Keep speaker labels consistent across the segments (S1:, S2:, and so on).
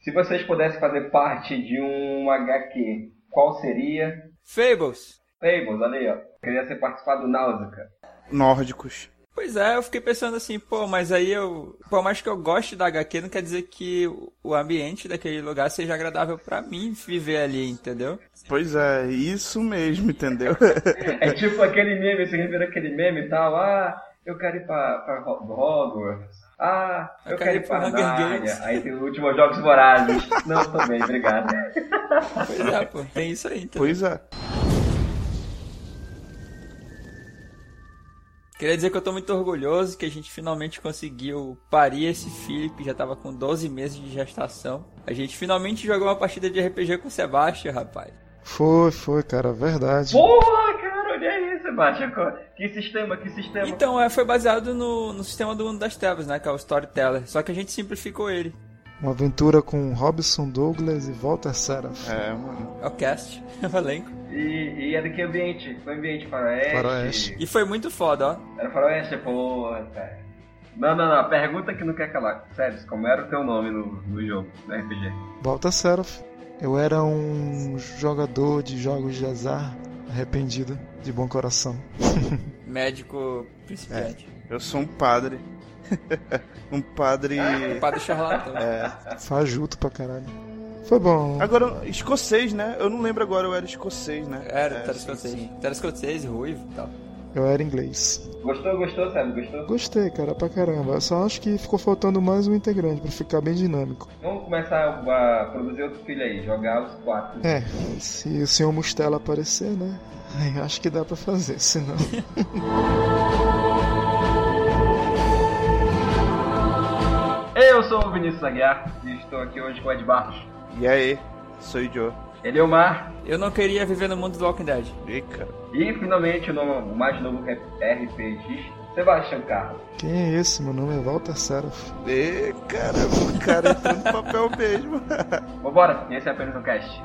S1: Se vocês pudessem fazer parte de um HQ, qual seria?
S2: Fables.
S1: Fables, olha aí, ó. Queria ser participar do Náusica.
S3: Nórdicos.
S2: Pois é, eu fiquei pensando assim, pô, mas aí eu. Por mais que eu goste da HQ, não quer dizer que o ambiente daquele lugar seja agradável para mim viver ali, entendeu?
S3: Pois é, isso mesmo, entendeu?
S1: é tipo aquele meme, você viram aquele meme e tal, ah, eu quero ir pra, pra Hogwarts. Ah, eu, eu quero, ir pra Narnia. Aí tem os últimos Jogos Vorazes. Não, tô bem, obrigado.
S2: Pois é, pô, tem isso aí, entendeu?
S3: Pois é.
S2: Queria dizer que eu tô muito orgulhoso que a gente finalmente conseguiu parir esse filho que já tava com 12 meses de gestação. A gente finalmente jogou uma partida de RPG com o Sebastião, rapaz.
S4: Foi, foi, cara, verdade.
S1: Porra, cara, olha aí, Sebastião. Que sistema, que sistema.
S2: Então, é, foi baseado no, no sistema do Mundo das Trevas, né, que é o Storyteller. Só que a gente simplificou ele.
S4: Uma aventura com Robson Douglas e Walter Seraph.
S3: É, mano.
S2: É o cast, o elenco.
S1: E, e é de que ambiente? Foi ambiente faroeste. faroeste.
S2: E foi muito foda, ó.
S1: Era faroeste, pô, cara. Não, não, não. Pergunta que não quer calar. Sério, como era o teu nome no, no jogo, no RPG?
S4: Walter Seraph. Eu era um jogador de jogos de azar arrependido, de bom coração.
S2: Médico principiante.
S3: É, eu sou um padre. um padre.
S2: Um padre charlatão.
S3: É.
S4: Fajuto pra caralho. Foi bom.
S3: Agora, escocês, né? Eu não lembro agora, eu era escocês, né?
S2: Era, é, era escocês. Era escocês, ruivo e tal.
S4: Eu era inglês.
S1: Gostou, gostou, Sérgio? Gostou?
S4: Gostei, cara, pra caramba. Eu só acho que ficou faltando mais um integrante pra ficar bem dinâmico.
S1: Vamos começar a produzir outro filho aí, jogar os quatro.
S4: É, se o senhor Mustela aparecer, né? Aí acho que dá pra fazer, senão.
S1: Eu sou o Vinícius Aguiar e estou aqui hoje com o Ed Barros.
S3: E aí, sou o Joe.
S1: Ele é o Mar.
S2: Eu não queria viver no mundo do Walking Dead.
S3: Eita.
S1: E finalmente o, nome, o mais novo RPG, Sebastião Carlos.
S4: Quem é esse? Meu nome é Walter Seraph.
S3: Ê, caramba, o cara entrou no papel mesmo.
S1: Vambora, esse é apenas um cast.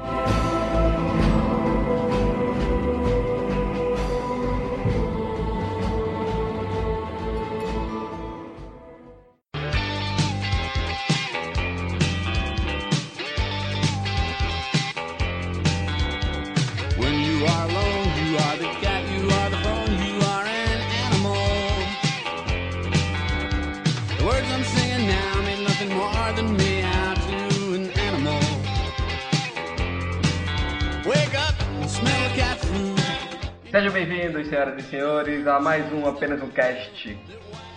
S1: Senhoras e senhores, a mais um Apenas um Cast.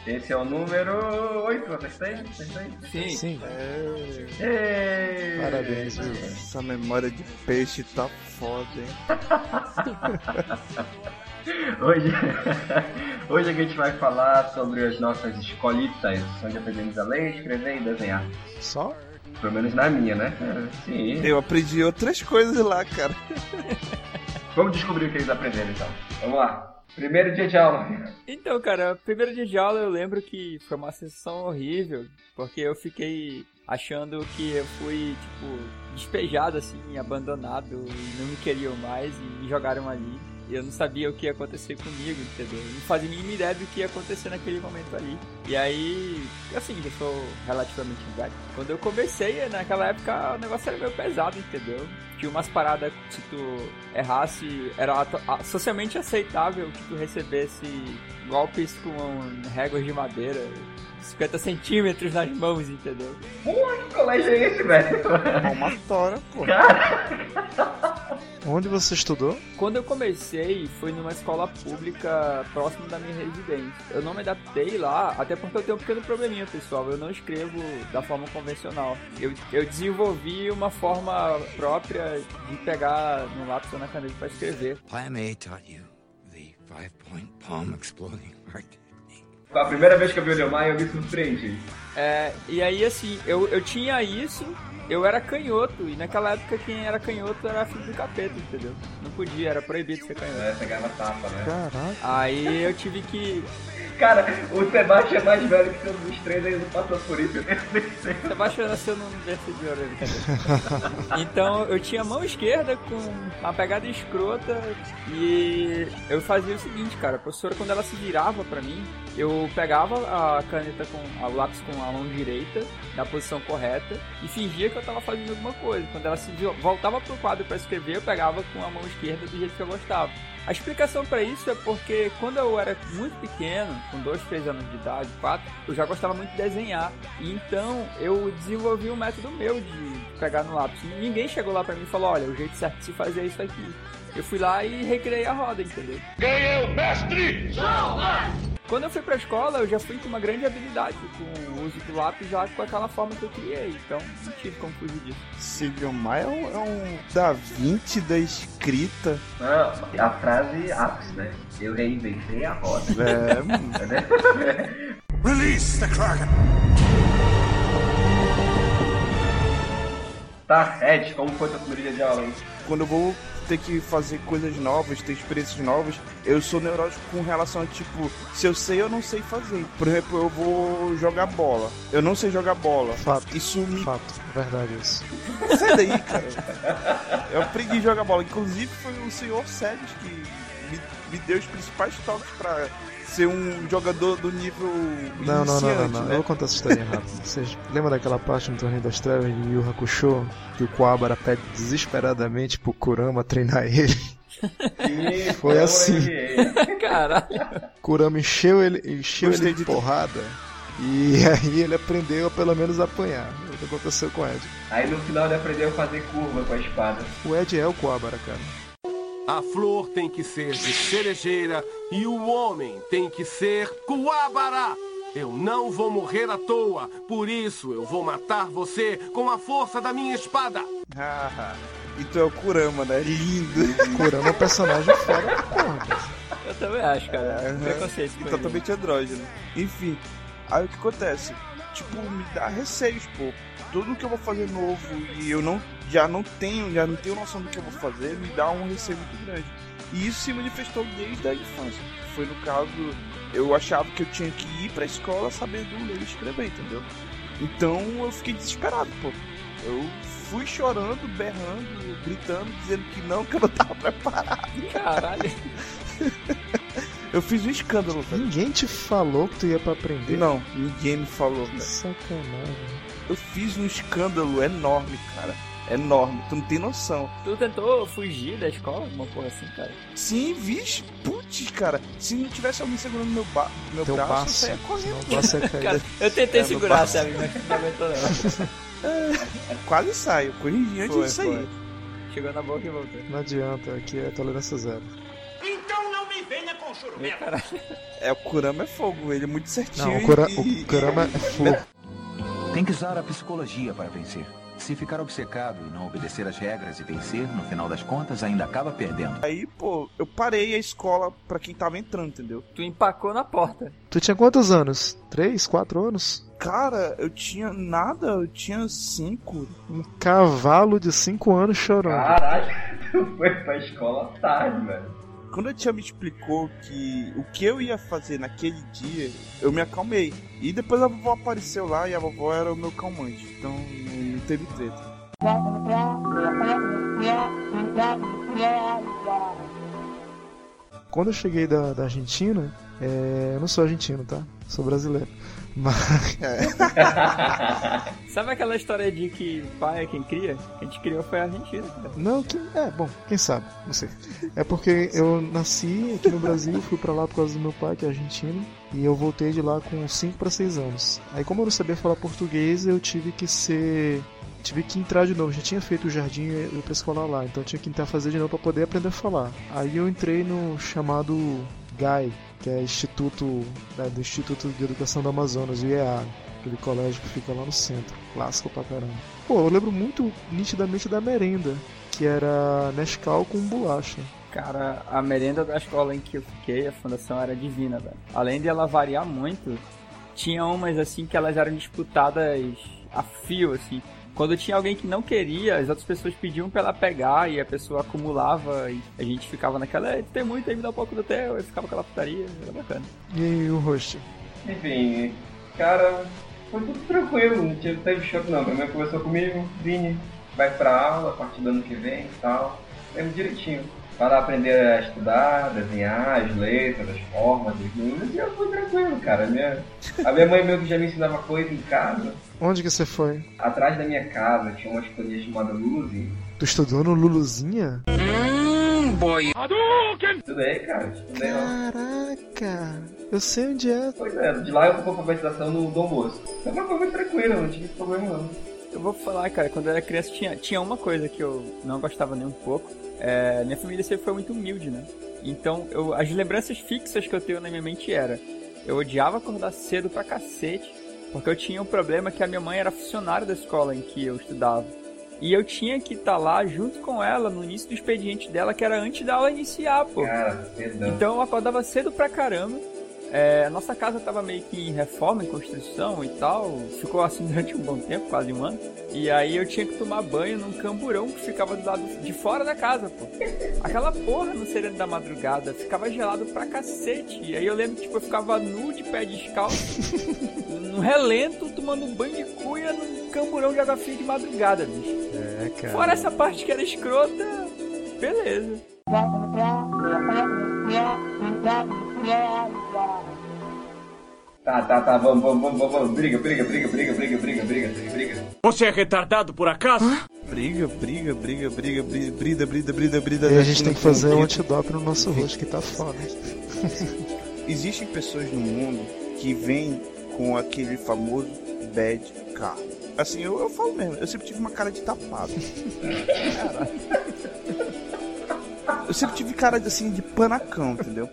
S1: Esse é o número 8, acertei? Acertei?
S2: Sim.
S4: Sim.
S1: É...
S4: Parabéns, viu?
S3: Essa memória de peixe tá foda, hein?
S1: hoje, hoje a gente vai falar sobre as nossas escolitas, onde aprendemos a ler, escrever e desenhar.
S4: Só?
S1: Pelo menos na minha, né? Sim.
S3: Eu aprendi outras coisas lá, cara.
S1: Vamos descobrir o que eles aprenderam então. Vamos lá. Primeiro dia de aula.
S2: Então, cara, primeiro dia de aula eu lembro que foi uma sensação horrível, porque eu fiquei achando que eu fui, tipo, despejado, assim, abandonado, e não me queriam mais e me jogaram ali. Eu não sabia o que ia acontecer comigo, entendeu? Eu não fazia a mínima ideia do que ia acontecer naquele momento ali. E aí, assim, eu sou relativamente velho. Quando eu comecei, naquela época, o negócio era meio pesado, entendeu? Tinha umas paradas que se tu errasse, era socialmente aceitável que tu recebesse golpes com réguas de madeira. 50 centímetros nas mãos, entendeu?
S1: Porra, que colégio é esse, velho?
S3: Palmatória, pô.
S1: Cara.
S4: Onde você estudou?
S2: Quando eu comecei, foi numa escola pública próximo da minha residência. Eu não me adaptei lá, até porque eu tenho um pequeno probleminha, pessoal. Eu não escrevo da forma convencional. Eu, eu desenvolvi uma forma própria de pegar no lápis ou na caneta para escrever.
S5: Plan A taught you the five-point palm exploding art.
S1: A primeira vez que eu vi o Leomar, eu me surpreendi.
S2: É, e aí assim, eu, eu tinha isso, eu era canhoto, e naquela época quem era canhoto era filho do capeta, entendeu? Não podia, era proibido ser canhoto.
S1: É, pegava tapa, né?
S4: Caraca.
S2: Aí eu tive que.
S1: Cara, o Sebastião é mais velho que todos os três, não passou por isso. Eu nem sei.
S2: Sebastião nasceu no berço de brincadeira. Então eu tinha a mão esquerda com uma pegada escrota e eu fazia o seguinte, cara. A professora, quando ela se virava pra mim, eu pegava a caneta com o lápis com a mão direita, na posição correta, e fingia que eu tava fazendo alguma coisa. Quando ela se voltava pro quadro pra escrever, eu pegava com a mão esquerda do jeito que eu gostava. A explicação para isso é porque quando eu era muito pequeno, com 2, 3 anos de idade, 4, eu já gostava muito de desenhar. E então eu desenvolvi um método meu de pegar no lápis. Ninguém chegou lá para mim e falou: olha, o jeito certo de se fazer é isso aqui. Eu fui lá e recriei a roda, entendeu?
S6: Quem é o mestre?
S2: Quando eu fui pra escola, eu já fui com uma grande habilidade com o uso do lápis já com aquela forma que eu criei. Então, não tive como fugir disso.
S3: Silvio Maia é um, é um Da Vinci da escrita.
S1: Não, a frase ápice, né? Eu reinventei a roda.
S3: É, mano.
S6: Release the Kraken!
S1: Tá, Ed, como foi tua primeiro dia de aula, hein?
S3: quando eu vou ter que fazer coisas novas, ter experiências novas, eu sou neurótico com relação a tipo, se eu sei, eu não sei fazer. Por exemplo, eu vou jogar bola. Eu não sei jogar bola.
S4: Fato.
S3: Isso me.
S4: Fato, verdade isso.
S3: Sai daí, cara. Eu aprendi a jogar bola. Inclusive foi o senhor Sérgio que me, me deu os principais toques pra ser um jogador do nível
S4: Não, não, não, não, não.
S3: né?
S4: Eu vou contar essa história rápido. Vocês lembram daquela parte no Torneio das Trevas de Yu Hakusho? Que o Kuwabara pede desesperadamente pro Kurama treinar ele. Foi
S1: eu
S4: assim.
S2: Caralho.
S4: Kurama encheu ele, encheu
S3: Gostei
S4: ele de
S3: de-
S4: porrada. E aí ele aprendeu a pelo menos apanhar. É O que aconteceu com o Ed.
S1: Aí no final ele aprendeu a fazer curva com a espada.
S4: O Ed é o Kuwabara, cara.
S7: A flor tem que ser de cerejeira e o homem tem que ser Kuwabara. Eu não vou morrer à toa, por isso eu vou matar você com a força da minha espada.
S3: Ah, e tu é o Kurama, né? Lindo.
S4: Kurama é um personagem fora da porra.
S2: Eu também acho, cara.
S3: Aham.
S2: Preconceito
S3: E totalmente andrógeno. Enfim, aí o que acontece? Tipo, me dá receios, pô. Tudo que eu vou fazer novo e eu não já não tenho, já não tenho noção do que eu vou fazer, me dá um receio muito grande. E isso se manifestou desde a infância. Foi no caso, eu achava que eu tinha que ir pra escola sabendo ler e escrever, entendeu? Então eu fiquei desesperado, pô. Eu fui chorando, berrando, gritando, dizendo que não, que eu não tava preparado.
S2: Caralho.
S3: Eu fiz um escândalo, velho.
S4: Ninguém te falou que tu ia pra aprender?
S3: Não, ninguém me falou,
S4: Que
S3: velho.
S4: sacanagem.
S3: Eu fiz um escândalo enorme, cara. Enorme, tu não tem noção.
S2: Tu tentou fugir da escola? Alguma porra assim, cara?
S3: Sim, vixe, putz, cara. Se não tivesse alguém segurando meu, ba meu
S4: Teu
S3: braço, eu
S4: passo.
S3: saia
S4: Senão
S3: correndo.
S4: cair.
S2: Cara, eu tentei
S3: É,
S2: segurar, sabe? Mas não aguentou não.
S3: Quase saio, corrigi antes
S2: Foi,
S3: de sair.
S2: foi. Chegou na boca e voltou.
S4: Não adianta, aqui é tolerância zero.
S6: Então não me venha com
S2: caralho.
S3: É, o Kurama é fogo, ele é muito certinho.
S4: Não, o, Kura,
S3: e-
S4: o Kurama é flor.
S8: Tem que usar a psicologia para vencer. Se ficar obcecado e não obedecer às regras e vencer, no final das contas ainda acaba perdendo.
S3: Aí, pô, eu parei a escola pra quem tava entrando, entendeu?
S2: Tu empacou na porta.
S4: Tu tinha quantos anos? Três, quatro anos?
S3: Cara, eu tinha nada, eu tinha cinco.
S4: Um cavalo de cinco anos chorando.
S1: Caralho, tu foi pra escola tarde, velho.
S3: Quando a tia me explicou que o que eu ia fazer naquele dia, eu me acalmei. E depois a vovó apareceu lá e a vovó era o meu calmante. Então não teve treta.
S4: Quando eu cheguei da, da Argentina, é, eu não sou argentino, tá? Sou brasileiro. Mas
S2: Sabe aquela história de que pai é quem cria? Quem te criou foi a Argentina, cara.
S4: Não, que, é, bom, quem sabe, não sei. É porque eu nasci aqui no Brasil, fui pra lá por causa do meu pai, que é argentino, e eu voltei de lá com 5 para 6 anos. Aí, como eu não sabia falar português, eu tive que ser. Tive que entrar de novo, já tinha feito o jardim e ia pra escola lá, então eu tinha que tentar fazer de novo pra poder aprender a falar. Aí eu entrei no chamado GAI, que é Instituto, né, do Instituto de Educação do Amazonas, o IEA, aquele colégio que fica lá no centro, clássico pra caramba. Pô, eu lembro muito nitidamente da merenda, que era Nescau com bolacha.
S2: Cara, a merenda da escola em que eu fiquei, a fundação era divina, velho. Além de ela variar muito, tinha umas assim que elas eram disputadas a fio, assim. Quando tinha alguém que não queria, as outras pessoas pediam pra ela pegar e a pessoa acumulava e a gente ficava naquela, "Ei, tem muito aí, me dá um pouco do teu, e ficava aquela putaria, era bacana.
S4: E aí, o host?
S1: Enfim, cara, foi tudo tranquilo, não tive- teve choque não. Primeiro conversou comigo, Vini, vai pra aula a partir do ano que vem e tal. Lembro direitinho. Para aprender a estudar, desenhar as letras, as formas, os números, e eu fui tranquilo, cara. A minha, a minha mãe meio que já me ensinava coisa em casa.
S4: Onde que você foi?
S1: Atrás da minha casa tinha uma escolinha chamada Luluzinho.
S4: Tu estudou no Luluzinha?
S1: Estudei, cara, estudei.
S4: Caraca, eu sei onde é.
S1: Pois é, de lá eu fui pra alfabetização no Dom Bosco. Então foi muito tranquilo, não tive problema não.
S2: Eu vou falar, cara, quando eu era criança tinha, tinha uma coisa que eu não gostava nem um pouco. É, minha família sempre foi muito humilde, né? Então, eu, as lembranças fixas que eu tenho na minha mente era... Eu odiava acordar cedo pra cacete, porque eu tinha um problema que a minha mãe era funcionária da escola em que eu estudava. E eu tinha que estar lá junto com ela no início do expediente dela, que era antes da aula iniciar, pô.
S1: Cara.
S2: Então eu acordava cedo pra caramba. É, a nossa casa tava meio que em reforma, em construção e tal. Ficou assim durante um bom tempo, quase um ano. E aí eu tinha que tomar banho num camburão que ficava do lado de fora da casa, pô. Aquela porra no sereno da madrugada ficava gelado pra cacete. E aí eu lembro que tipo, eu ficava nu de pé descalço, no relento, tomando um banho de cuia num camburão de água fria de madrugada, bicho.
S4: É, cara.
S2: Fora essa parte que era escrota, beleza.
S1: Tá, tá, tá, vamos, vamos, vamos, vamos. Briga, briga, briga, briga, briga, briga, briga, briga.
S6: Você é retardado por acaso?
S3: Briga, briga, briga, briga, briga, brida, brida, brida, brida.
S4: E a gente tem que fazer um antidop no nosso rosto, que tá foda.
S3: Existem pessoas no mundo que vêm com aquele famoso bad car. Assim, eu, eu falo mesmo, eu sempre tive uma cara de tapado. Eu sempre tive cara de, assim de panacão, entendeu?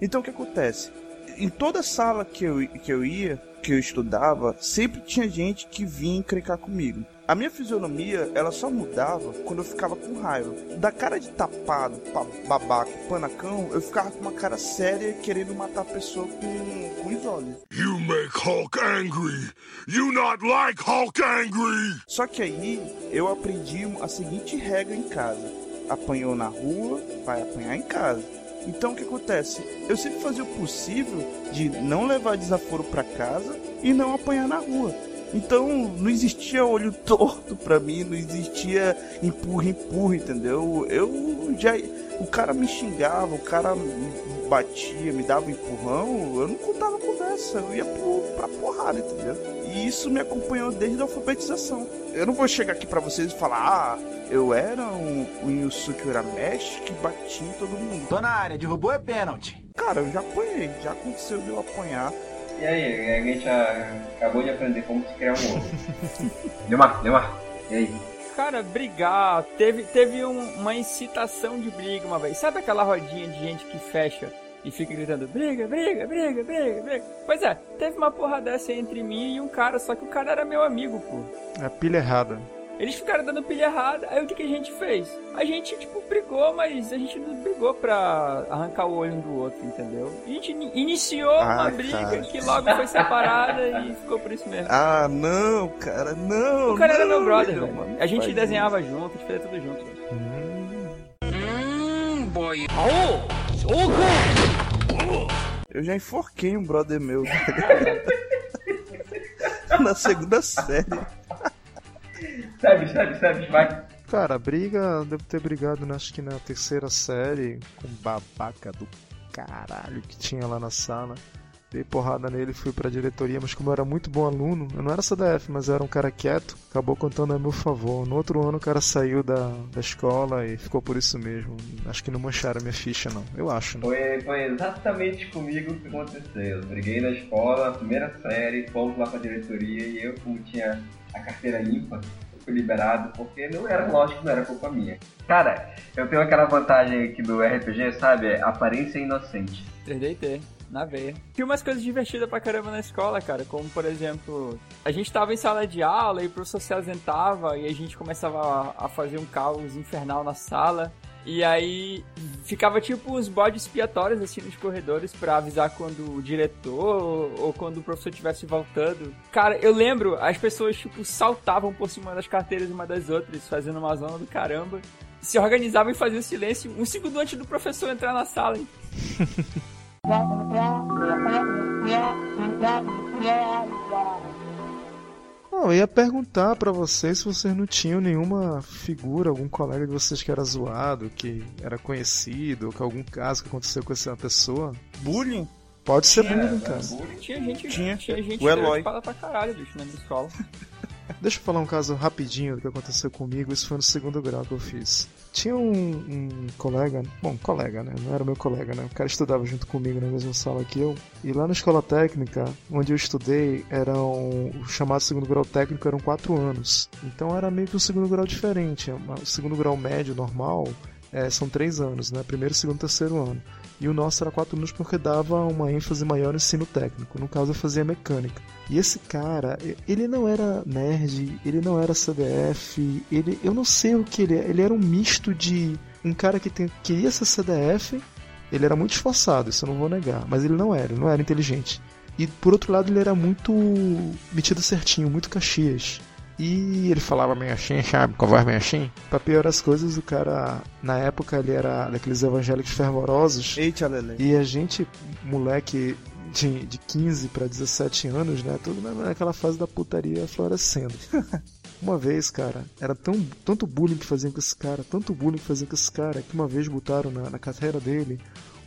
S3: Então o que acontece? Em toda sala que eu, que eu ia, que eu estudava, sempre tinha gente que vinha encrencar comigo. A minha fisionomia, ela só mudava quando eu ficava com raiva. Da cara de tapado, pa- babaca, panacão, eu ficava com uma cara séria querendo matar a pessoa com, com.
S6: You make Hulk angry. You not like Hulk angry.
S3: Só que aí eu aprendi a seguinte regra em casa: apanhou na rua, vai apanhar em casa. Então o que acontece? Eu sempre fazia o possível de não levar desaforo pra casa e não apanhar na rua. Então não existia olho torto pra mim, não existia empurra, empurra, entendeu? Eu já. O cara me xingava, o cara me batia, me dava um empurrão, eu não contava conversa, eu ia pro, pra porrada, entendeu? E isso me acompanhou desde a alfabetização. Eu não vou chegar aqui pra vocês e falar, ah, eu era um, um Yusuke Urameshi que batia em todo mundo.
S8: Tô na área, derrubou é pênalti.
S3: Cara, eu já apanhei, já aconteceu de eu apanhar.
S1: E aí, a gente acabou de aprender como se criar um ovo. Neymar, Neymar, e aí?
S2: Cara, brigar. Teve, teve um- uma incitação de briga uma vez. Sabe aquela rodinha de gente que fecha e fica gritando briga, briga, briga, briga, briga? Pois é, teve uma porra dessa entre mim e um cara, só que o cara era meu amigo, pô.
S4: É a pilha errada.
S2: Eles ficaram dando pilha errada, aí o que, que a gente fez? A gente, tipo, brigou, mas a gente não brigou pra arrancar o olho um do outro, entendeu? A gente ini- iniciou uma
S3: Ah,
S2: briga
S3: cara.
S2: que logo foi separada e ficou por isso mesmo.
S3: Ah, não, cara, não.
S2: o cara era
S3: não,
S2: meu brother,
S3: não, mano,
S2: A gente desenhava junto, a gente fazia tudo junto, velho.
S3: isso. Eu já enforquei um brother meu. Na segunda série.
S1: Sabe, sabe, sabe, vai.
S4: Cara, briga, devo ter brigado, né, acho que na terceira série, com babaca do caralho que tinha lá na sala. Dei porrada nele, fui pra diretoria, mas como eu era muito bom aluno, eu não era CDF, mas era um cara quieto, acabou contando a meu favor. No outro ano o cara saiu da, da escola e ficou por isso mesmo. Acho que não mancharam minha ficha, não. Eu acho, né?
S1: Foi, foi exatamente comigo que aconteceu. Eu briguei na escola, primeira série, fomos lá pra diretoria e eu, como tinha a carteira limpa, eu fui liberado porque não era, lógico, não era culpa minha. Cara, eu tenho aquela vantagem aqui do RPG, sabe? É Aparência inocente.
S2: 3DT, na veia. Tinha umas coisas divertidas pra caramba na escola, cara, como por exemplo, a gente tava em sala de aula e o professor se ausentava e a gente começava a, a fazer um caos infernal na sala. E aí ficava tipo uns bodes expiatórios assim nos corredores pra avisar quando o diretor ou, ou quando o professor estivesse voltando. Cara, eu lembro, as pessoas tipo saltavam por cima das carteiras uma das outras, fazendo uma zona do caramba. Se organizavam e faziam silêncio um segundo antes do professor entrar na sala. hein?
S4: Não, eu ia perguntar pra vocês se vocês não tinham nenhuma figura, algum colega de vocês que era zoado, que era conhecido, ou que algum caso que aconteceu com essa pessoa.
S3: Bullying?
S4: Pode ser
S1: É,
S4: bullying, cara.
S1: bullying.
S2: Tinha gente,
S3: Tinha.
S2: tinha gente
S3: O Eloy.
S2: pra caralho, bicho, na minha escola.
S4: Deixa eu falar um caso rapidinho do que aconteceu comigo. Isso foi no segundo grau que eu fiz. Tinha um, um colega, bom, colega, né? Não era meu colega, né? O cara estudava junto comigo na mesma sala que eu. E lá na escola técnica, onde eu estudei, eram. O chamado segundo grau técnico eram quatro anos. Então era meio que um segundo grau diferente. O segundo grau médio normal é, são três anos, né? Primeiro, segundo, terceiro ano. E o nosso era quatro anos porque dava uma ênfase maior no ensino técnico. No caso, eu fazia mecânica. E esse cara, ele não era nerd, ele não era CDF, ele, eu não sei o que ele é. Ele era um misto de um cara que tem, queria ser CDF, ele era muito esforçado, isso eu não vou negar, mas ele não era, ele não era inteligente. E por outro lado, ele era muito metido certinho, muito caxias. E ele falava meio assim, sabe? Com a voz meio assim. Pra piorar as coisas, o cara, na época, ele era daqueles evangélicos fervorosos.
S3: Eita, Lele.
S4: E a gente, moleque de, de 15 para 17 anos, né? Tudo na- naquela fase da putaria florescendo. Uma vez, cara, era tão, tanto bullying que faziam com esse cara, tanto bullying que faziam com esse cara, que uma vez botaram na, na carteira dele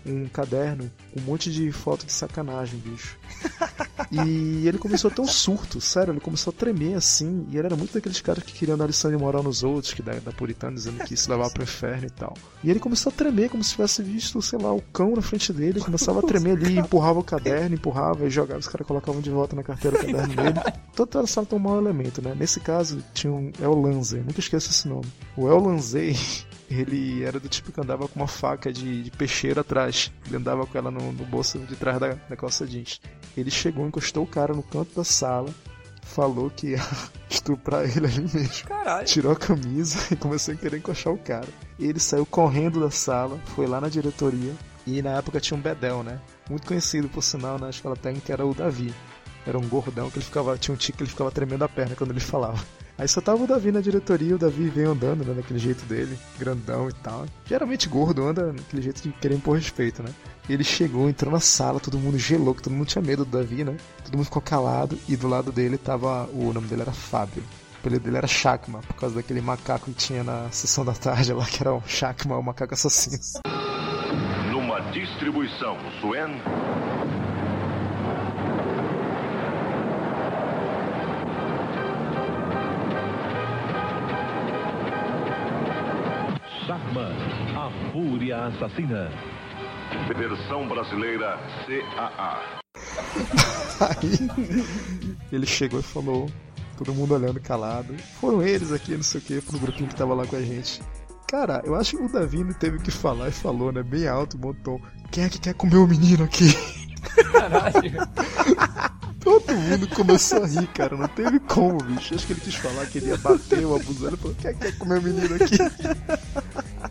S4: um caderno com um monte de foto de sacanagem, bicho. E ele começou a ter um surto, sério, ele começou a tremer assim, e ele era muito daqueles caras que queriam dar lição de moral nos outros, que da, da puritana dizendo que isso levava pro inferno e tal. E ele começou a tremer como se tivesse visto, sei lá, o cão na frente dele, começava a tremer ali, empurrava o caderno, empurrava e jogava, os caras colocavam de volta na carteira o caderno dele. Toda sala tem um mau elemento, né? Nesse caso, tinha um El Lanzey, nunca esqueço esse nome. O El Lanzey, ele era do tipo que andava com uma faca de, de peixeiro atrás. Ele andava com ela no, no bolso de trás da, da calça jeans. Ele chegou, encostou o cara no canto da sala, falou que ia estuprar ele ali mesmo.
S2: Caralho.
S4: Tirou a camisa e começou a querer encoxar o cara. Ele saiu correndo da sala, foi lá na diretoria. E na época tinha um Bedel, né? Muito conhecido por sinal na escola técnica era o Davi. Era um gordão que ele ficava. Tinha um tique que ele ficava tremendo a perna quando ele falava. Aí só tava o Davi na diretoria, o Davi veio andando, né, daquele jeito dele, grandão e tal. Geralmente gordo anda naquele jeito de querer impor respeito, né? Ele chegou, entrou na sala, todo mundo gelou, que todo mundo tinha medo do Davi, né? Todo mundo ficou calado e do lado dele tava. O nome dele era Fábio. O apelido dele era Shakma, por causa daquele macaco que tinha na sessão da tarde lá, que era o Shakma, o macaco assassino.
S6: Numa distribuição Suen.
S9: Shakman, a fúria assassina.
S6: Versão brasileira CAA.
S4: Aí ele chegou e falou, todo mundo olhando calado. Foram eles aqui, não sei o que, pro grupinho que tava lá com a gente. Cara, eu acho que o Davi não teve o que falar e falou, né? Bem alto, bom tom. Quem é que quer comer o menino aqui?
S2: Caralho.
S4: Todo mundo começou a rir, cara. Não teve como, bicho. Acho que ele quis falar que ele ia bater o abusar. Ele falou: quem é que quer comer o menino aqui?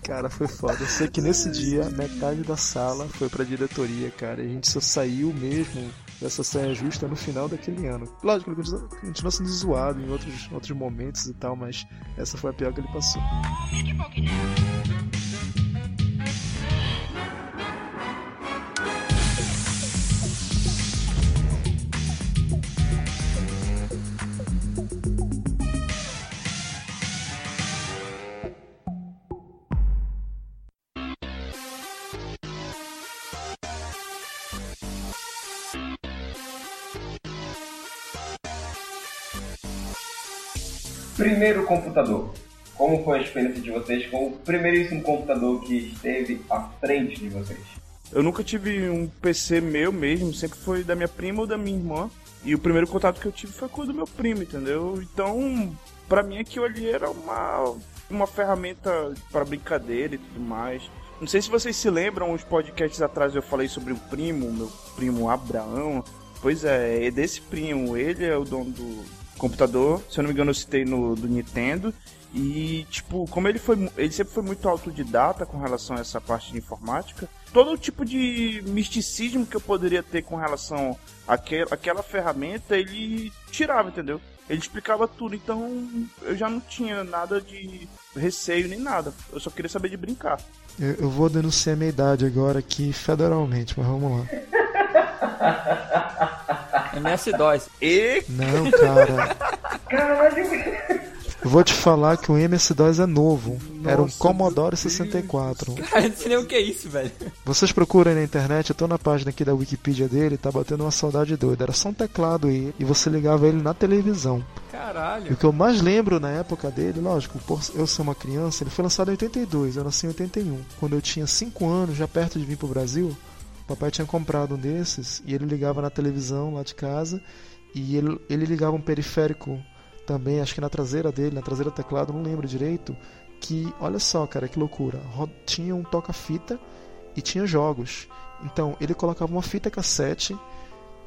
S4: Cara, foi foda. Eu sei que nesse dia, metade da sala foi pra diretoria, cara. E a gente só saiu mesmo dessa saia justa no final daquele ano. Lógico, ele continua sendo zoado em outros, outros momentos e tal, mas essa foi a pior que ele passou.
S1: Primeiro computador. Como foi a experiência de vocês com o primeiríssimo computador que esteve à frente de vocês?
S3: Eu nunca tive um PC meu mesmo, sempre foi da minha prima ou da minha irmã. E o primeiro contato que eu tive foi com o do meu primo, entendeu? Então, pra mim aquilo ali era uma, uma ferramenta para brincadeira e tudo mais. Não sei se vocês se lembram, uns podcasts atrás eu falei sobre o primo, meu primo Abraão. Pois é, é desse primo, ele é o dono do, computador. Se eu não me engano, eu citei no do Nintendo. E, tipo, como ele foi. Ele sempre foi muito autodidata com relação a essa parte de informática. Todo tipo de misticismo que eu poderia ter com relação àquela, àquela ferramenta, ele tirava, entendeu? Ele explicava tudo, então eu já não tinha nada de receio nem nada. Eu só queria saber de brincar.
S4: Eu, eu vou denunciar minha idade agora aqui federalmente, mas vamos lá.
S2: MS-DOS.
S3: E
S4: Não, cara.
S1: Caralho,
S4: Eu vou te falar que o MS-DOS é novo. Era um
S3: Nossa,
S4: Commodore
S3: meu Deus.
S4: 64.
S2: Cara, eu não sei nem o que é isso, velho.
S4: Vocês procurem na internet, eu tô na página aqui da Wikipedia dele, tá batendo uma saudade doida. Era só um teclado aí e você ligava ele na televisão. E o
S2: Caralho.
S4: que eu mais lembro na época dele, lógico, por eu ser uma criança, ele foi lançado em 82, eu nasci em 81. Quando eu tinha 5 anos, já perto de vir pro Brasil, papai tinha comprado um desses e ele ligava na televisão lá de casa e ele, ele ligava um periférico também, acho que na traseira dele, na traseira do teclado, não lembro direito, que, olha só, cara, que loucura. Tinha um toca-fita e tinha jogos. Então, ele colocava uma fita cassete,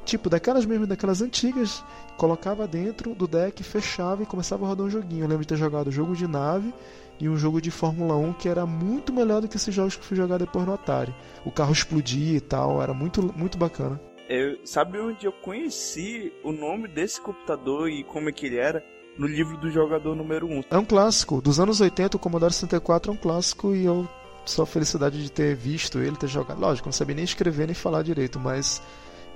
S4: tipo daquelas mesmo, daquelas antigas, colocava dentro do deck, fechava e começava a rodar um joguinho. Eu lembro de ter jogado jogo de nave e um jogo de Fórmula 1 que era muito melhor do que esses jogos que fui jogar depois no Atari. O carro explodia e tal, era muito, muito bacana.
S3: Eu, sabe onde eu conheci o nome desse computador e como é que ele era? No livro do jogador número 1.
S4: É um clássico. Dos anos 80, o Commodore 64 é um clássico e eu só a felicidade de ter visto ele, ter jogado. Lógico, não sabia nem escrever nem falar direito, mas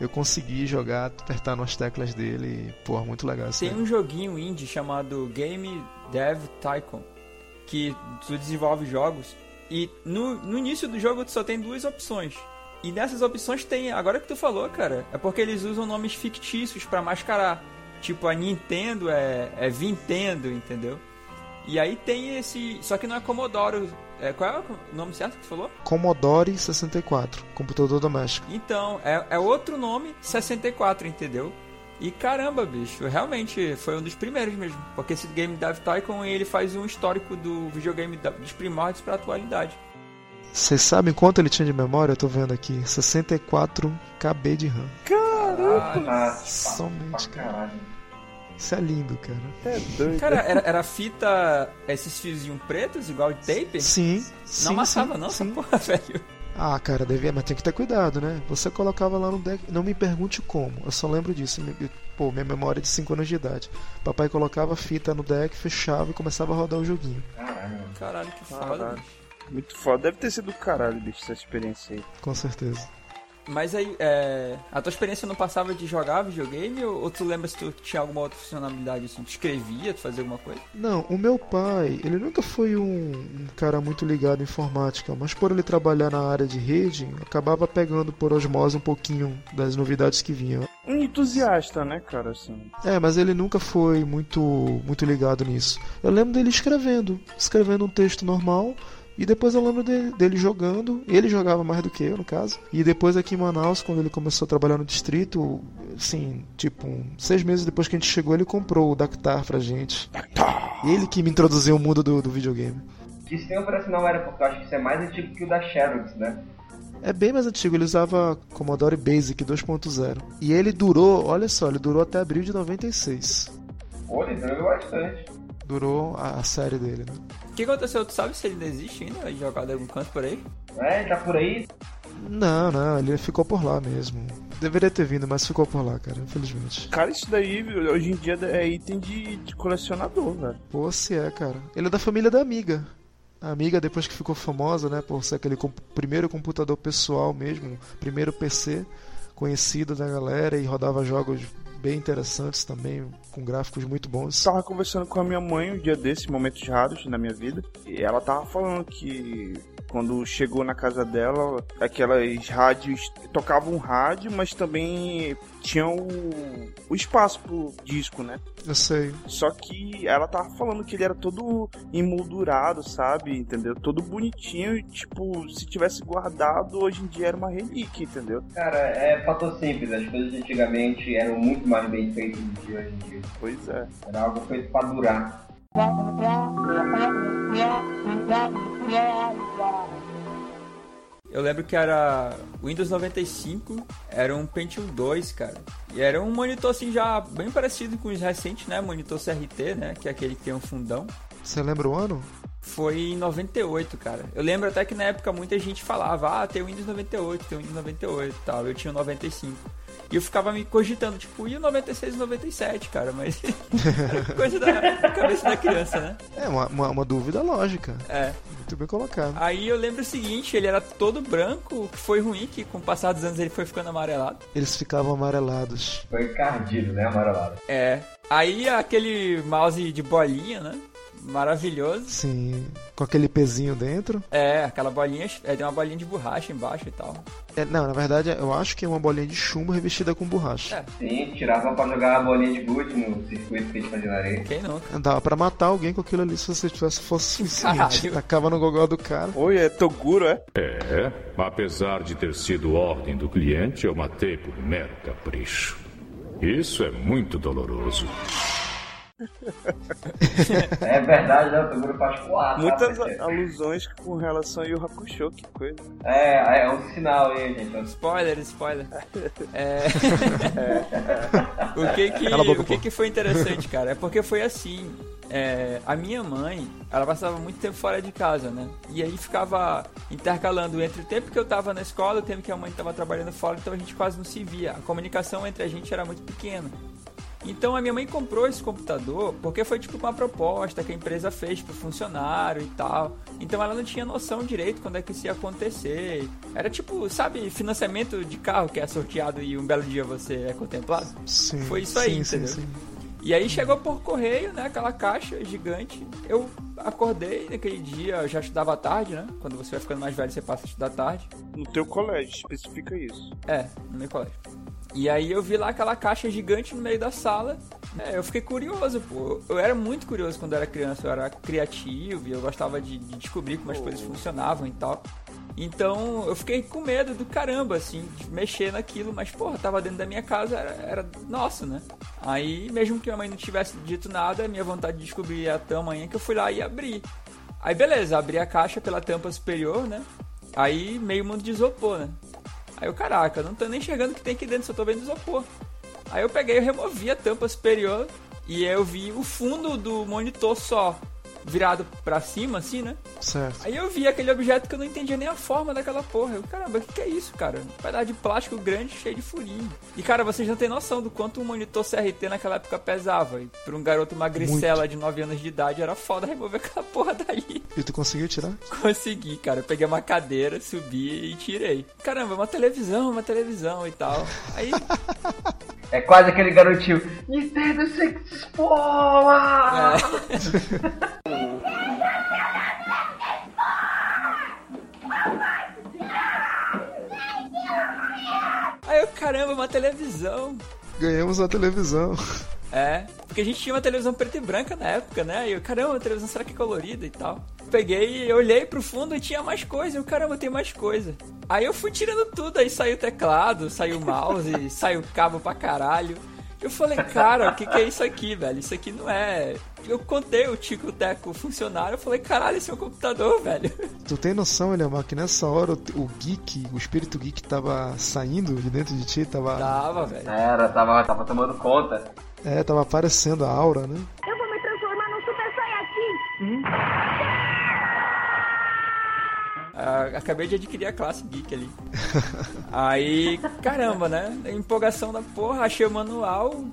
S4: eu consegui jogar, apertar nas teclas dele e, pô, muito legal isso
S2: Tem um joguinho indie chamado Game Dev Tycoon, que tu desenvolve jogos e no, no início do jogo tu só tem duas opções. E nessas opções tem, agora que tu falou, cara, é porque eles usam nomes fictícios pra mascarar. Tipo, a Nintendo é, é Vintendo, entendeu? E aí tem esse. Só que não é Commodore. É, qual é o nome certo que tu falou?
S4: Commodore 64, computador doméstico.
S2: Então, é, é outro nome, 64, entendeu? E caramba, bicho, realmente foi um dos primeiros mesmo. Porque esse Game Dev Tycoon ele faz um histórico do videogame dos primórdios pra atualidade.
S4: Vocês sabem quanto ele tinha de memória? Eu tô vendo aqui. 64 KB de RAM.
S2: Caralho.
S1: Ah,
S4: Somente,
S1: pra
S4: cara. Isso é lindo, cara.
S3: É doido.
S2: Cara, era, era fita, esses fiozinhos pretos, igual de tape?
S4: Sim, sim.
S2: Não amassava
S4: sim,
S2: não,
S4: sim.
S2: essa porra, velho.
S4: Ah, cara, devia, mas tem que ter cuidado, né? Você colocava lá no deck, não me pergunte como, eu só lembro disso. Pô, minha memória é de 5 anos de idade. Papai colocava a fita no deck, fechava e começava a rodar o joguinho.
S1: Caralho.
S2: Caralho, que foda,
S3: Caralho. Muito foda. Deve ter sido do caralho, bicho, essa experiência aí.
S4: Com certeza.
S2: Mas aí, é, a tua experiência não passava de jogar videogame ou, ou tu lembra se tu tinha alguma outra funcionalidade assim? Tu escrevia, tu fazia alguma coisa?
S4: Não, o meu pai, ele nunca foi um, um cara muito ligado em informática, mas por ele trabalhar na área de rede, acabava pegando por osmose um pouquinho das novidades que vinham.
S3: Um entusiasta, né, cara, assim.
S4: É, mas ele nunca foi muito muito ligado nisso. Eu lembro dele escrevendo, escrevendo um texto normal, e depois eu lembro dele, dele jogando. Ele jogava mais do que eu, no caso. E depois aqui em Manaus, quando ele começou a trabalhar no distrito, assim, tipo, um- seis meses depois que a gente chegou, ele comprou o Dactar pra gente. Ele que me introduziu o mundo do, do videogame.
S1: O sistema operacional era porque eu acho que isso é mais antigo que o da Xerox, né?
S4: É bem mais antigo, ele usava Commodore Basic 2.0. E ele durou, olha só, ele durou até abril de 96.
S1: Pô, ele jogou bastante.
S4: Durou a, a série dele, né?
S2: O que aconteceu? Tu sabe se ele ainda existe ainda? Jogado em algum canto por aí?
S1: É, tá por aí.
S4: Não, não, ele ficou por lá mesmo. Deveria ter vindo, mas ficou por lá, cara, infelizmente.
S3: Cara, isso daí, hoje em dia, é item de, de colecionador, velho.
S4: Pô, se é, cara. Ele é da família da amiga. A amiga, depois que ficou famosa, né, por ser aquele com- primeiro computador pessoal mesmo, primeiro PC conhecido da galera e rodava jogos bem interessantes também, com gráficos muito bons.
S3: Tava conversando com a minha mãe um dia desses, momentos raros na minha vida, e ela tava falando que quando chegou na casa dela, aquelas rádios tocavam um rádio, mas também tinha o, o espaço pro disco, né?
S4: Eu sei.
S3: Só que ela tava falando que ele era todo emoldurado, sabe? Entendeu? Todo bonitinho e, tipo, se tivesse guardado, hoje em dia era uma relíquia, entendeu?
S1: Cara, é fator simples. As coisas de antigamente eram muito mais bem feitas do que hoje em dia.
S3: Pois é.
S1: Era algo feito pra durar.
S2: Eu lembro que era Windows 95, era um Pentium 2, cara. E era um monitor assim já bem parecido com os recentes, né? Monitor CRT, né? Que é aquele que tem um fundão.
S4: Você lembra o ano?
S2: Foi em 98, cara. Eu lembro até que na época muita gente falava, ah, tem o Windows 98, tem o Windows 98 e tal. Eu tinha o 95. E eu ficava me cogitando, tipo, e o 96 e o 97, cara? Mas. coisa da cabeça da criança, né?
S4: É uma, uma, uma dúvida lógica.
S2: É.
S4: Muito bem colocado.
S2: Aí eu lembro o seguinte, ele era todo branco, o que foi ruim, que com o passar dos anos ele foi ficando amarelado.
S4: Eles ficavam amarelados.
S1: Foi encardido, né? Amarelado.
S2: É. Aí aquele mouse de bolinha, né? Maravilhoso.
S4: Sim, com aquele pezinho dentro.
S2: É, aquela bolinha, é, tem uma bolinha de borracha embaixo e tal.
S4: É, não, na verdade eu acho que é uma bolinha de chumbo revestida com borracha.
S2: É.
S1: Sim, tirava pra jogar a bolinha de gude no circuito que a gente fazia na areia.
S2: Quem nunca?
S4: Dava pra matar alguém com aquilo ali se você tivesse fosse suficiente. Tacava no gogó do cara.
S3: Oi, é Toguro, é?
S9: É, apesar de ter sido ordem do cliente, eu matei por mero capricho. Isso é muito doloroso.
S1: É verdade, né? O Toguro faz.
S3: Muitas
S1: sabe?
S3: alusões com relação a Yu Hakusho, que coisa.
S1: É, é um sinal aí, gente.
S2: Spoiler, spoiler. É. o que que,
S4: boca,
S2: o que que foi interessante, cara? É porque foi assim. é, a minha mãe, ela passava muito tempo fora de casa, né? E aí ficava intercalando entre o tempo que eu tava na escola e o tempo que a mãe tava trabalhando fora, então a gente quase não se via. A comunicação entre a gente era muito pequena. Então a minha mãe comprou esse computador porque foi tipo uma proposta que a empresa fez pro funcionário e tal. Então ela não tinha noção direito quando é que isso ia acontecer. Era tipo, sabe, financiamento de carro que é sorteado e um belo dia você é contemplado?
S4: Sim.
S2: Foi isso aí,
S4: sim, sim,
S2: entendeu?
S4: sim.
S2: E aí chegou por correio, né? Aquela caixa gigante. Eu acordei naquele dia, eu já estudava à tarde, né? Quando você vai ficando mais velho, você passa a estudar à tarde.
S3: No teu colégio, especifica isso.
S2: É, no meu colégio. E aí eu vi lá aquela caixa gigante no meio da sala. É, eu fiquei curioso, pô. Eu era muito curioso quando eu era criança, eu era criativo e eu gostava de, de descobrir como as coisas funcionavam e tal. Então eu fiquei com medo do caramba, assim, de mexer naquilo, mas porra, tava dentro da minha casa, era, era nosso, né? Aí, mesmo que minha mãe não tivesse dito nada, minha vontade de descobrir era tamanha que eu fui lá e abri. Aí beleza, abri a caixa pela tampa superior, né? Aí meio mundo de isopor, né? Aí eu, caraca, não tô nem enxergando o que tem aqui dentro, só tô vendo isopor. Aí eu peguei e removi a tampa superior e eu vi o fundo do monitor só virado pra cima, assim, né?
S4: Certo.
S2: Aí eu vi aquele objeto que eu não entendia nem a forma daquela porra. Eu, caramba, o que, que é isso, cara? Um pedaço de plástico grande cheio de furinho. E, cara, vocês não têm noção do quanto um monitor CRT naquela época pesava. E pra um garoto magricela de 9 anos de idade era foda remover aquela porra dali.
S4: E tu conseguiu tirar?
S2: Consegui, cara. Eu peguei uma cadeira, subi e tirei. Caramba, uma televisão, uma televisão e tal. Aí,
S1: É quase aquele garotinho. Nintendo 64!
S2: é, aí eu, caramba, uma televisão.
S4: Ganhamos a televisão.
S2: É, porque a gente tinha uma televisão preta e branca na época, né? E eu, caramba, a televisão será que é colorida e tal? Peguei e olhei pro fundo e tinha mais coisa. Eu, caramba, tem mais coisa. Aí eu fui tirando tudo, aí saiu o teclado, saiu o mouse, saiu o cabo pra caralho. Eu falei, cara, o que, que é isso aqui, velho? Isso aqui não é. Eu contei o Tico Teco funcionário, eu falei, caralho, esse é um computador, velho.
S4: Tu tem noção, Eliamar, que nessa hora o, o geek, o espírito geek tava saindo de dentro de ti, tava.
S2: Dava, velho.
S1: Era, tava, tava tomando conta.
S4: É, tava aparecendo a aura, né?
S10: Eu vou me transformar num Super Saiyajin.
S2: Ah, acabei de adquirir a classe geek ali. Aí, caramba, né? Empolgação da porra, achei o manual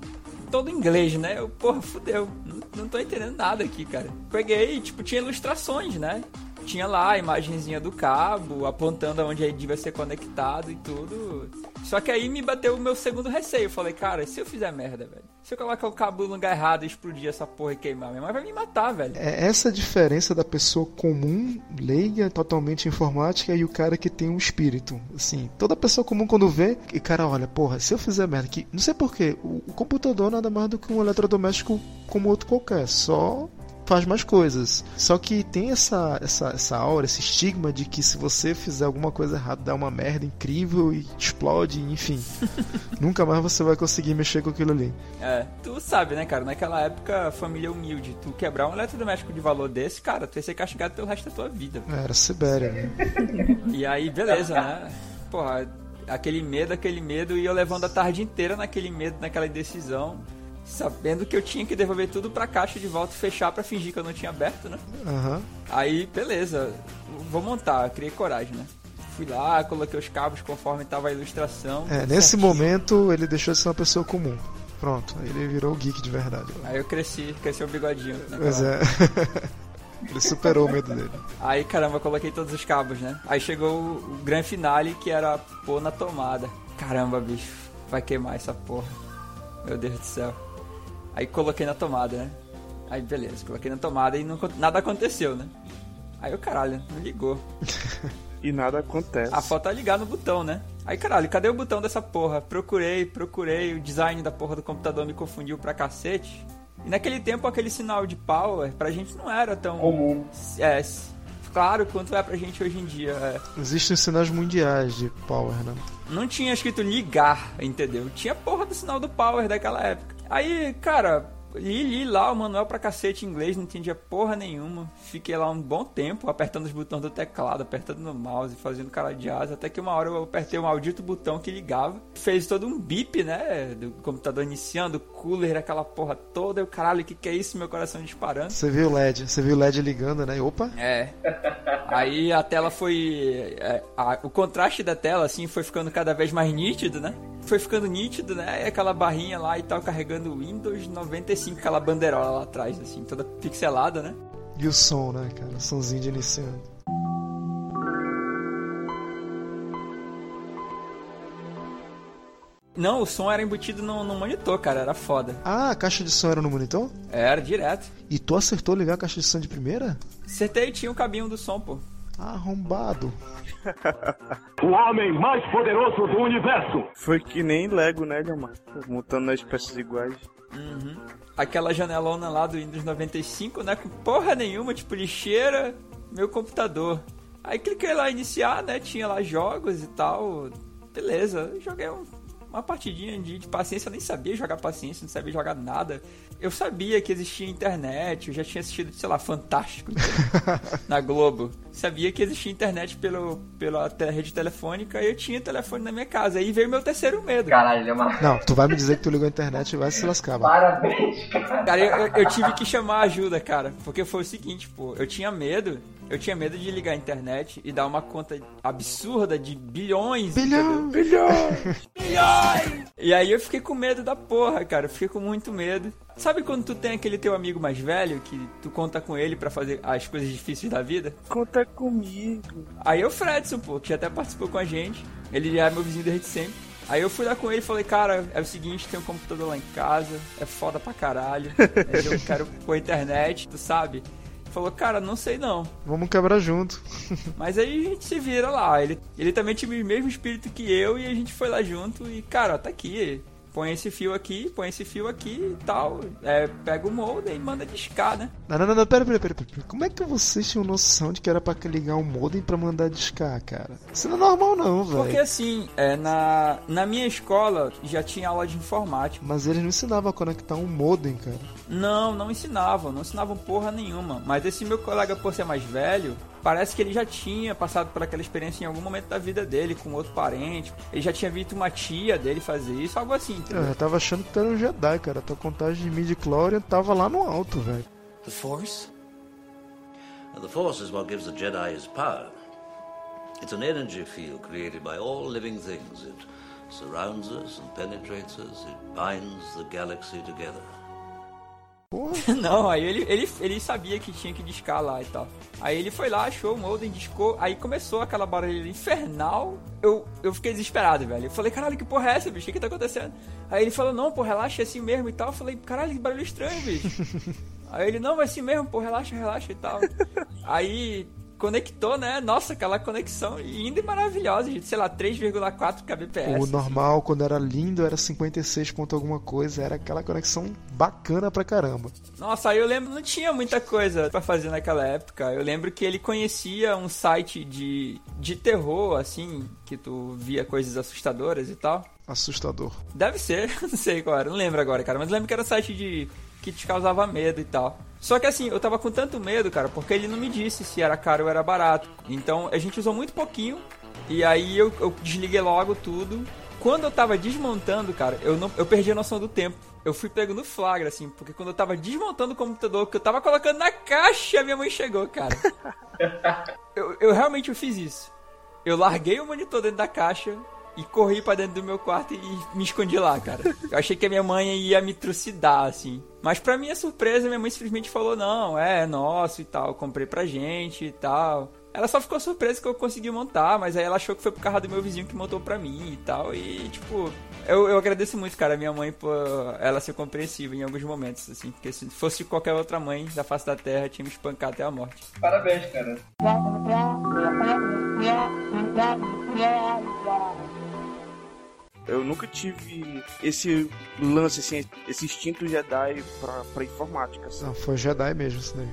S2: todo em inglês, né? Eu, porra, fudeu. Não, não tô entendendo nada aqui, cara. Peguei, tipo, tinha ilustrações, né? Tinha lá a imagenzinha do cabo, apontando aonde ele devia ser conectado e tudo. Só que aí me bateu o meu segundo receio. Falei, cara, se eu fizer merda, velho? Se eu colocar o cabo no lugar errado e explodir essa porra e queimar, minha mãe vai me matar, velho.
S4: É essa a diferença da pessoa comum, leiga, totalmente informática e o cara que tem um espírito. Assim, toda pessoa comum quando vê, e cara, olha, porra, se eu fizer merda aqui, não sei porquê, o computador nada mais do que um eletrodoméstico como outro qualquer, só faz mais coisas. Só que tem essa, essa, essa aura, esse estigma de que se você fizer alguma coisa errada, dá uma merda incrível e explode, enfim. nunca mais você vai conseguir mexer com aquilo ali.
S2: É, tu sabe, né, cara? Naquela época, família humilde. Tu quebrar um eletrodoméstico de valor desse, cara, tu ia ser castigado pelo resto da tua vida.
S4: Era Sibéria, né?
S2: E aí, beleza, né? Porra, aquele medo, aquele medo, e eu levando a tarde inteira naquele medo, naquela indecisão, sabendo que eu tinha que devolver tudo pra caixa de volta e fechar pra fingir que eu não tinha aberto, né?
S4: Aham.
S2: Aí, beleza, vou montar, criei coragem, né? Fui lá, coloquei os cabos conforme tava a ilustração.
S4: É, nesse
S2: certinho.
S4: momento ele deixou de ser uma pessoa comum. Pronto, aí ele virou o geek de verdade.
S2: Aí eu cresci, cresci o bigodinho. né,
S4: Pois é. ele superou o medo dele.
S2: Aí, caramba, eu coloquei todos os cabos, né? Aí chegou o, o grande finale, que era pôr na tomada. Caramba, bicho, vai queimar essa porra. Meu Deus do céu. Aí coloquei na tomada, né? Aí, beleza, coloquei na tomada e não, nada aconteceu, né? Aí o caralho, não ligou.
S3: E nada acontece.
S2: A foto é ligar no botão, né? Aí, caralho, cadê o botão dessa porra? Procurei, procurei, o design da porra do computador me confundiu pra cacete. E naquele tempo, aquele sinal de power pra gente não era tão.
S1: Comum.
S2: É, claro quanto é pra gente hoje em dia. é.
S4: Existem sinais mundiais de power, né?
S2: Não tinha escrito ligar, entendeu? Tinha porra do sinal do power daquela época. Aí, cara, li, li lá o manual pra cacete em inglês, não entendia porra nenhuma. Fiquei lá um bom tempo apertando os botões do teclado, apertando no mouse, fazendo cara de asa, até que uma hora eu apertei o maldito botão que ligava. Fez todo um bip, né? Do computador iniciando, o cooler, aquela porra toda. Eu, caralho, o que, que é isso? Meu coração disparando.
S4: Você viu o LED, você viu o LED ligando, né? Opa,
S2: É. Aí a tela foi. é, a- o contraste da tela, assim, foi ficando cada vez mais nítido, né? Foi ficando nítido, né? E aquela barrinha lá e tal, carregando o Windows 95, aquela bandeirola lá atrás, assim, toda pixelada, né?
S4: e o som, né, cara? O somzinho de iniciando.
S2: Não, o som era embutido no, no monitor, cara, era foda.
S4: Ah, a caixa de som era no monitor?
S2: Era direto.
S4: E tu acertou ligar a caixa de som de primeira?
S2: Acertei, tinha o cabinho do som, pô.
S4: Arrombado.
S6: O homem mais poderoso do universo.
S3: Foi que nem Lego, né, Diamant? Montando as peças iguais.
S2: Uhum. Aquela janelona lá do Windows 95, né? Com porra nenhuma, tipo lixeira, meu computador. Aí cliquei lá iniciar, né? Tinha lá jogos e tal. Beleza, joguei um- uma partidinha de, de paciência, eu nem sabia jogar paciência, não sabia jogar nada. Eu sabia que existia internet, eu já tinha assistido, sei lá, Fantástico entendeu? na Globo. Sabia que existia internet pelo, pela te- rede telefônica e eu tinha telefone na minha casa. Aí veio meu terceiro medo.
S1: Caralho, ele é uma.
S4: Não, tu vai me dizer que tu ligou a internet e vai se lascar, mano.
S1: Parabéns, cara.
S2: Cara, eu, eu- eu tive que chamar ajuda, cara. Porque foi o seguinte, pô. Eu tinha medo. Eu tinha medo de ligar a internet e dar uma conta absurda de bilhões.
S4: Bilhão,
S2: bilhão! Bilhões! E aí eu fiquei com medo da porra, cara. Eu fiquei com muito medo. Sabe quando tu tem aquele teu amigo mais velho que tu conta com ele pra fazer as coisas difíceis da vida?
S3: Conta comigo.
S2: Aí o Fredson, pô, que até participou com a gente. Ele já é meu vizinho desde sempre. Aí eu fui lá com ele e falei, cara, é o seguinte, tem um computador lá em casa, é foda pra caralho. eu quero pôr internet, tu sabe? Falou, cara, não sei não.
S4: Vamos quebrar junto.
S2: Mas aí a gente se vira lá. Ele, ele também tinha o mesmo espírito que eu e a gente foi lá junto e, cara, tá aqui. Põe esse fio aqui, põe esse fio aqui e tal. É, pega o molde e manda discar, né?
S4: Não, não, não, não, pera, pera, pera, pera. Como é que vocês tinham noção de que era pra ligar um modem pra mandar discar, cara? Isso não é normal não,
S2: Porque
S4: velho.
S2: assim, é, na, na minha escola já tinha aula de informática.
S4: Mas eles não ensinavam a conectar um modem, cara.
S2: Não, não ensinavam, não ensinavam porra nenhuma. Mas esse meu colega, por ser mais velho, parece que ele já tinha passado por aquela experiência em algum momento da vida dele, com outro parente. Ele já tinha visto uma tia dele fazer isso, algo assim,
S4: Eu
S2: entendeu?
S4: já tava achando que tu era um Jedi, cara. A tua contagem de midi-chlorian tava lá no alto, velho.
S11: The Force? The Force is what gives the Jedi his power. It's an energy field created by all living things. It surrounds us and penetrates us. It binds the galaxy together.
S2: Não, aí ele, ele, ele sabia que tinha que discar lá e tal. Aí ele foi lá, achou o modem, discou, aí começou aquela barulheira infernal. Eu, eu fiquei desesperado, velho. Eu falei, caralho, que porra é essa, bicho? O que, que tá acontecendo? Aí ele falou, não, pô, relaxa, é assim mesmo e tal. Eu falei, caralho, que barulho estranho, bicho. aí ele, não, vai assim mesmo, pô, relaxa, relaxa e tal. aí conectou, né? Nossa, aquela conexão linda e maravilhosa, gente. Sei lá, 3,4 kbps.
S4: O normal, quando era lindo, era 56 ponto alguma coisa. Era aquela conexão bacana pra caramba.
S2: Nossa, aí eu lembro, não tinha muita coisa pra fazer naquela época. Eu lembro que ele conhecia um site de, de terror, assim, que tu via coisas assustadoras e tal.
S4: Assustador.
S2: Deve ser, não sei qual era, não lembro agora, cara. Mas lembro que era um site de que te causava medo e tal. Só que assim, eu tava com tanto medo, cara, porque ele não me disse se era caro ou era barato. Então a gente usou muito pouquinho. E aí eu, eu desliguei logo tudo. Quando eu tava desmontando, cara, eu, não, eu perdi a noção do tempo. Eu fui pego no flagra, assim, porque quando eu tava desmontando o computador, que eu tava colocando na caixa, minha mãe chegou, cara. eu, eu realmente fiz isso. Eu larguei o monitor dentro da caixa, e corri para dentro do meu quarto e me escondi lá, cara. Eu achei que a minha mãe ia me trucidar, assim. Mas pra minha surpresa, minha mãe simplesmente falou: não, é, é nosso e tal, comprei pra gente e tal. Ela só ficou surpresa que eu consegui montar, mas aí ela achou que foi por causa do meu vizinho que montou pra mim e tal. E, tipo, eu, eu agradeço muito, cara, a minha mãe por ela ser compreensiva em alguns momentos, assim. Porque se fosse qualquer outra mãe da face da terra, tinha me espancado até a morte.
S1: Parabéns, cara.
S3: Eu nunca tive esse lance, assim, esse instinto Jedi pra, pra informática. Assim.
S4: Não, foi Jedi mesmo isso daí.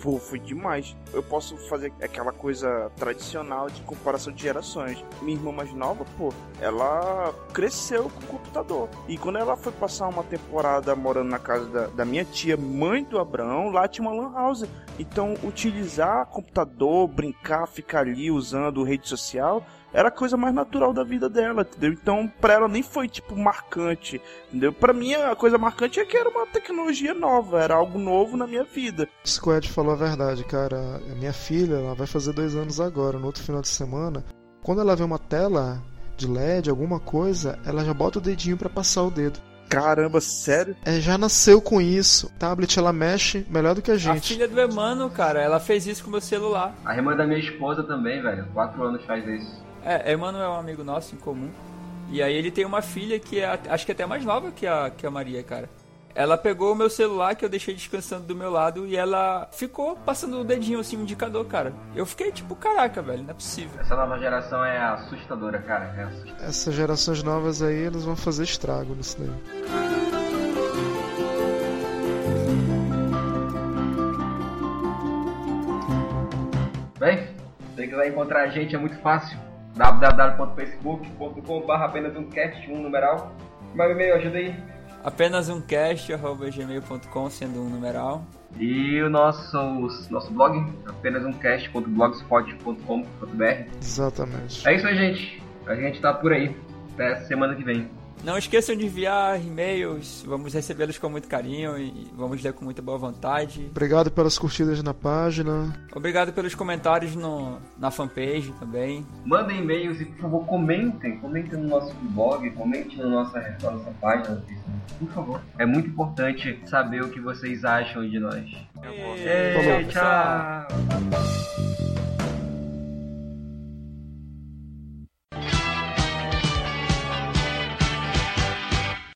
S3: Foi, foi demais. Eu posso fazer aquela coisa tradicional de comparação de gerações. Minha irmã mais nova, pô, ela cresceu com o computador. E quando ela foi passar uma temporada morando na casa da, da minha tia, mãe do Abraão, lá tinha uma lan house. Então, utilizar computador, brincar, ficar ali usando rede social, era a coisa mais natural da vida dela, entendeu? Então, pra ela nem foi, tipo, marcante, entendeu? Pra mim, a coisa marcante é que era uma tecnologia nova, era algo novo na minha vida.
S4: Isso que o Ed falou a verdade, cara. A minha filha, ela vai fazer dois anos agora, no outro final de semana. Quando ela vê uma tela de LED, alguma coisa, ela já bota o dedinho para passar o dedo.
S3: Caramba, sério?
S4: É, já nasceu com isso. Tablet ela mexe melhor do que a gente.
S2: A filha do Emmanuel, cara, ela fez isso com o meu celular.
S1: A irmã da minha esposa também, velho. Quatro anos faz isso.
S2: É, Emmanuel é um amigo nosso em comum. E aí ele tem uma filha que é, acho que é até mais nova que a, que a Maria, cara. Ela pegou o meu celular que eu deixei descansando do meu lado e ela ficou passando o dedinho assim, o indicador, cara. Eu fiquei tipo, caraca, velho, não é possível.
S1: Essa nova geração é assustadora, cara. É assustadora.
S4: Essas gerações novas aí, eles vão fazer estrago nisso daí.
S1: Bem, se você quiser encontrar a gente é muito fácil www.facebook.com.br apenas um cast, um numeral. Meu e-mail, ajuda aí.
S2: Apenas um cast, arroba gmail.com, sendo um numeral.
S1: E o nosso, nosso blog, apenas um cast.blogspot.com.br.
S4: Exatamente.
S1: É isso aí, gente. A gente tá por aí. Até semana que vem.
S2: Não esqueçam de enviar e-mails, vamos recebê-los com muito carinho e vamos ler com muita boa vontade.
S4: Obrigado pelas curtidas na página.
S2: Obrigado pelos comentários no, na fanpage também.
S1: Mandem e-mails e, por favor, comentem. Comentem no nosso blog, comentem na nossa, na nossa página Por favor. É muito importante saber o que vocês acham de nós.
S2: Ei,
S1: Ei, tchau.